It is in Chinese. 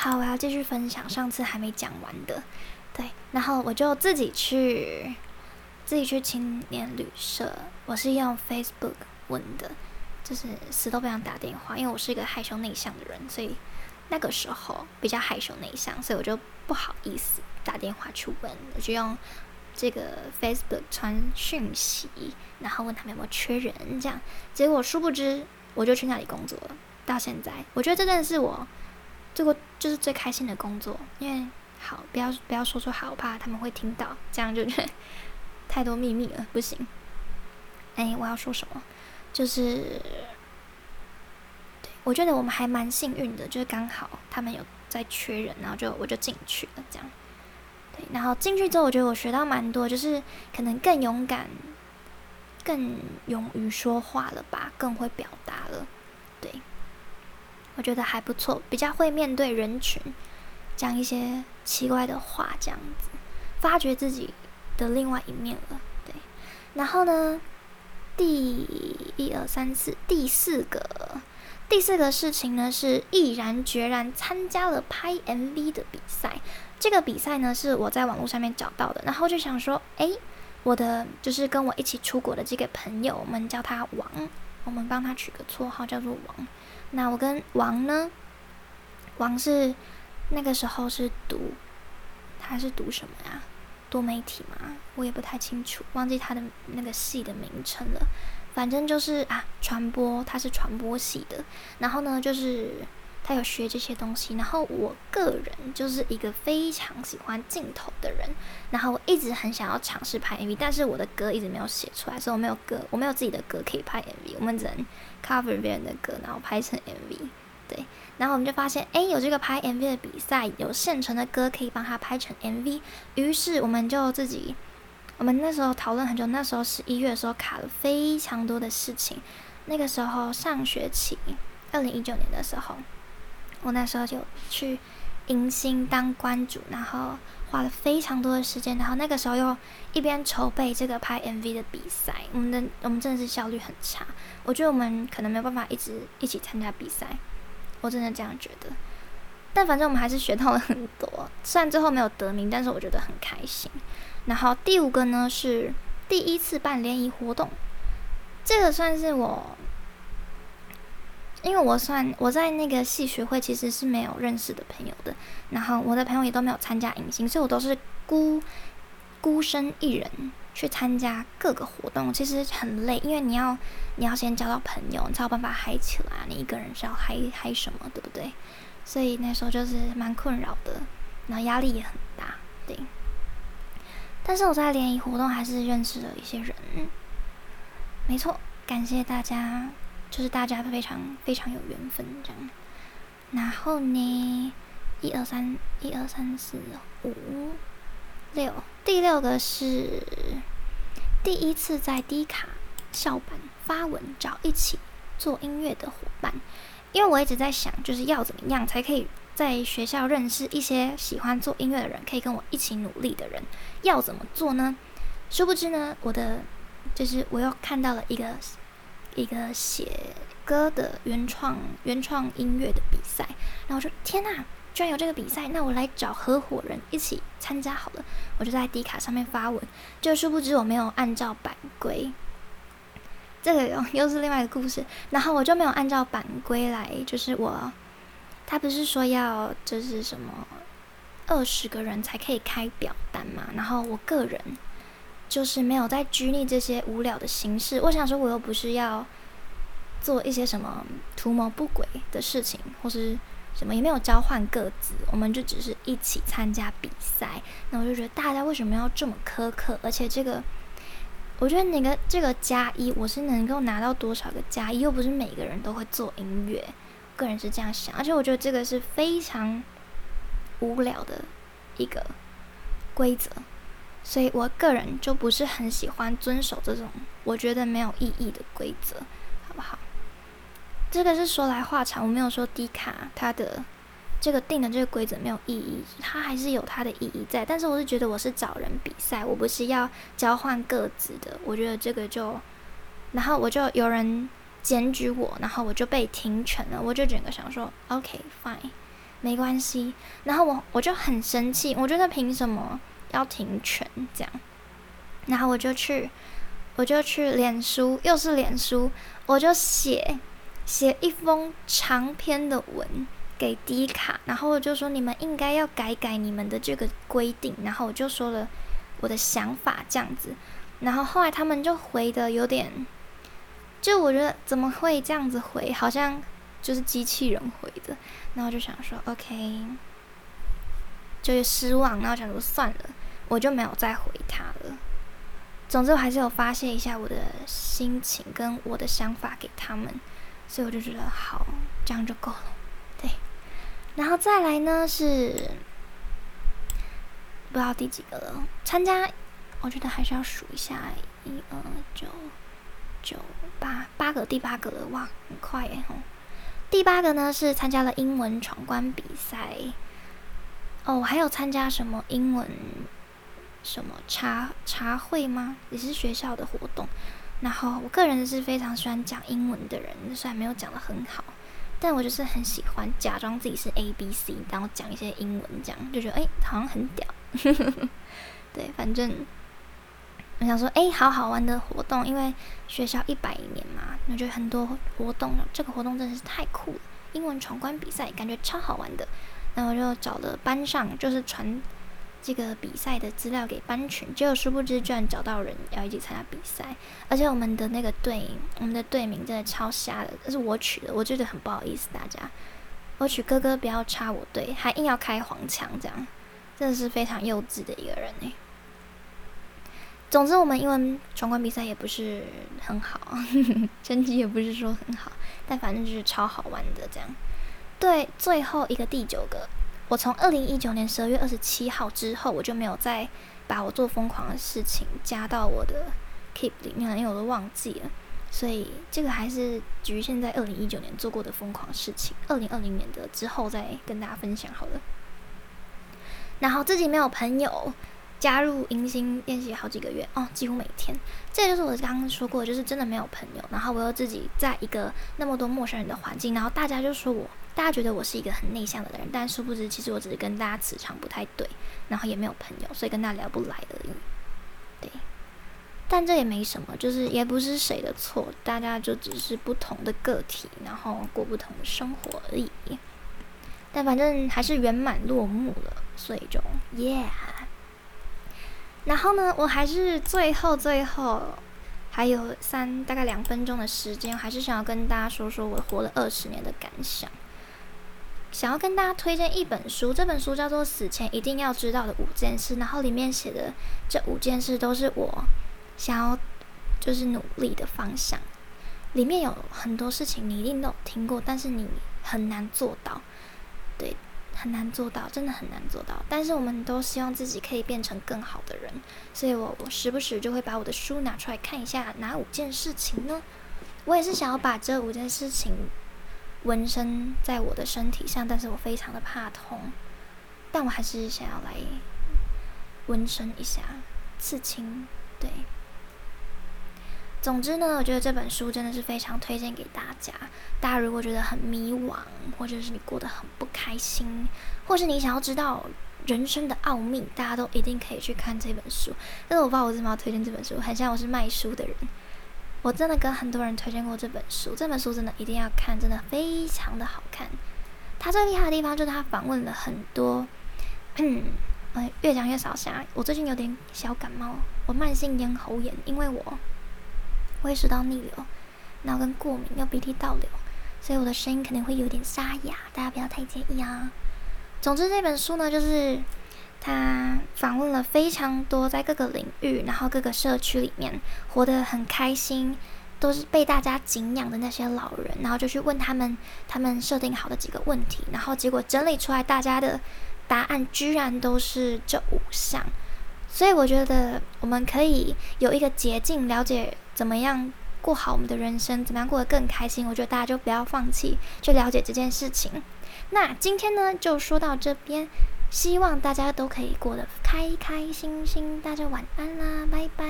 好，我要继续分享上次还没讲完的。对，然后我就自己去，自己去青年旅社。我是用 Facebook 问的，就是死都不想打电话，因为我是一个害羞内向的人，所以那个时候比较害羞内向，所以我就不好意思打电话去问，我就用这个 Facebook 传讯息，然后问他们有没有缺人，这样。结果殊不知，我就去那里工作了。到现在，我觉得这真的是我这个就是最开心的工作，因为。好，不要不要说出好，我怕他们会听到，这样就觉得太多秘密了，不行。哎，我要说什么？就是，我觉得我们还蛮幸运的，就是刚好他们有在缺人，然后就我就进去了，这样。对，然后进去之后，我觉得我学到蛮多，就是可能更勇敢，更勇于说话了吧，更会表达了。对，我觉得还不错，比较会面对人群。讲一些奇怪的话，这样子，发掘自己的另外一面了。对，然后呢，第一二三四第四个第四个事情呢，是毅然决然参加了拍 MV 的比赛。这个比赛呢，是我在网络上面找到的，然后就想说，哎，我的就是跟我一起出国的这个朋友，我们叫他王，我们帮他取个绰号叫做王。那我跟王呢，王是。那个时候是读，他是读什么呀？多媒体嘛？我也不太清楚，忘记他的那个系的名称了。反正就是啊，传播，他是传播系的。然后呢，就是他有学这些东西。然后我个人就是一个非常喜欢镜头的人。然后我一直很想要尝试拍 MV，但是我的歌一直没有写出来，所以我没有歌，我没有自己的歌可以拍 MV。我们只能 cover 别人的歌，然后拍成 MV。对，然后我们就发现，哎，有这个拍 MV 的比赛，有现成的歌可以帮他拍成 MV。于是我们就自己，我们那时候讨论很久。那时候十一月的时候卡了非常多的事情。那个时候上学期，二零一九年的时候，我那时候就去迎新当关主，然后花了非常多的时间。然后那个时候又一边筹备这个拍 MV 的比赛，我们的我们真的是效率很差。我觉得我们可能没有办法一直一起参加比赛。我真的这样觉得，但反正我们还是学到了很多。虽然最后没有得名，但是我觉得很开心。然后第五个呢是第一次办联谊活动，这个算是我，因为我算我在那个系学会其实是没有认识的朋友的，然后我的朋友也都没有参加迎新，所以我都是孤孤身一人。去参加各个活动其实很累，因为你要你要先交到朋友，你才有办法嗨起来。你一个人是要嗨嗨什么，对不对？所以那时候就是蛮困扰的，然后压力也很大，对。但是我在联谊活动还是认识了一些人，没错，感谢大家，就是大家非常非常有缘分这样。然后呢，一二三，一二三四五。六，第六个是第一次在低卡校版发文找一起做音乐的伙伴，因为我一直在想，就是要怎么样才可以在学校认识一些喜欢做音乐的人，可以跟我一起努力的人，要怎么做呢？殊不知呢，我的就是我又看到了一个一个写歌的原创原创音乐的比赛，然后我说天呐！居然有这个比赛，那我来找合伙人一起参加好了。我就在 D 卡上面发文，就殊不知我没有按照版规，这个又又是另外一个故事。然后我就没有按照版规来，就是我，他不是说要就是什么二十个人才可以开表单嘛？然后我个人就是没有在拘泥这些无聊的形式。我想说，我又不是要做一些什么图谋不轨的事情，或是。什么也没有交换各自，我们就只是一起参加比赛。那我就觉得大家为什么要这么苛刻？而且这个，我觉得那个这个加一，我是能够拿到多少个加一？又不是每个人都会做音乐，个人是这样想。而且我觉得这个是非常无聊的一个规则，所以我个人就不是很喜欢遵守这种我觉得没有意义的规则，好不好？这个是说来话长，我没有说低卡它的这个定的这个规则没有意义，它还是有它的意义在。但是我是觉得我是找人比赛，我不是要交换个子的。我觉得这个就，然后我就有人检举我，然后我就被停权了。我就整个想说，OK fine，没关系。然后我我就很生气，我觉得凭什么要停权这样？然后我就去，我就去脸书，又是脸书，我就写写一封长篇的文给迪卡，然后我就说你们应该要改改你们的这个规定，然后我就说了我的想法这样子，然后后来他们就回的有点，就我觉得怎么会这样子回，好像就是机器人回的，然后就想说 OK，就是失望，然后想说算了，我就没有再回他了。总之，我还是有发泄一下我的心情跟我的想法给他们，所以我就觉得好，这样就够了。对，然后再来呢是不知道第几个了。参加，我觉得还是要数一下，一二九九八八个，第八个了，哇，很快耶吼！第八个呢是参加了英文闯关比赛。哦，我还有参加什么英文？什么茶茶会吗？也是学校的活动。然后我个人是非常喜欢讲英文的人，虽然没有讲的很好，但我就是很喜欢假装自己是 A B C，然后讲一些英文，这样就觉得哎，好像很屌。对，反正我想说，哎，好好玩的活动，因为学校一百年嘛，我觉得很多活动，这个活动真的是太酷了。英文闯关比赛感觉超好玩的，然后我就找了班上，就是传。这个比赛的资料给班群，结果殊不知居然找到人要一起参加比赛，而且我们的那个队，我们的队名真的超瞎的，这是我取的，我觉得很不好意思大家，我取哥哥不要插我队，还硬要开黄腔，这样真的是非常幼稚的一个人哎。总之，我们英文闯关比赛也不是很好，成绩也不是说很好，但反正就是超好玩的这样。对，最后一个第九个。我从二零一九年十二月二十七号之后，我就没有再把我做疯狂的事情加到我的 Keep 里面了，因为我都忘记了。所以这个还是局限在二零一九年做过的疯狂事情，二零二零年的之后再跟大家分享好了。然后自己没有朋友，加入迎新练习好几个月哦，几乎每天。这就是我刚刚说过，就是真的没有朋友。然后我又自己在一个那么多陌生人的环境，然后大家就说我。大家觉得我是一个很内向的人，但殊不知，其实我只是跟大家磁场不太对，然后也没有朋友，所以跟大家聊不来而已。对，但这也没什么，就是也不是谁的错，大家就只是不同的个体，然后过不同的生活而已。但反正还是圆满落幕了，所以就耶。然后呢，我还是最后最后还有三大概两分钟的时间，还是想要跟大家说说我活了二十年的感想。想要跟大家推荐一本书，这本书叫做《死前一定要知道的五件事》，然后里面写的这五件事都是我想要就是努力的方向。里面有很多事情你一定都有听过，但是你很难做到，对，很难做到，真的很难做到。但是我们都希望自己可以变成更好的人，所以我我时不时就会把我的书拿出来看一下，哪五件事情呢？我也是想要把这五件事情。纹身在我的身体上，但是我非常的怕痛，但我还是想要来纹身一下，刺青。对，总之呢，我觉得这本书真的是非常推荐给大家。大家如果觉得很迷惘，或者是你过得很不开心，或是你想要知道人生的奥秘，大家都一定可以去看这本书。但是我不知道我为什么要推荐这本书，很像我是卖书的人。我真的跟很多人推荐过这本书，这本书真的一定要看，真的非常的好看。他最厉害的地方就是他访问了很多，嗯，越讲越少下。我最近有点小感冒，我慢性咽喉炎，因为我胃食道逆流，然后跟过敏又鼻涕倒流，所以我的声音肯定会有点沙哑，大家不要太介意啊。总之这本书呢，就是。他访问了非常多在各个领域，然后各个社区里面活得很开心，都是被大家敬仰的那些老人，然后就去问他们他们设定好的几个问题，然后结果整理出来大家的答案居然都是这五项，所以我觉得我们可以有一个捷径了解怎么样过好我们的人生，怎么样过得更开心。我觉得大家就不要放弃去了解这件事情。那今天呢就说到这边。希望大家都可以过得开开心心，大家晚安啦，拜拜。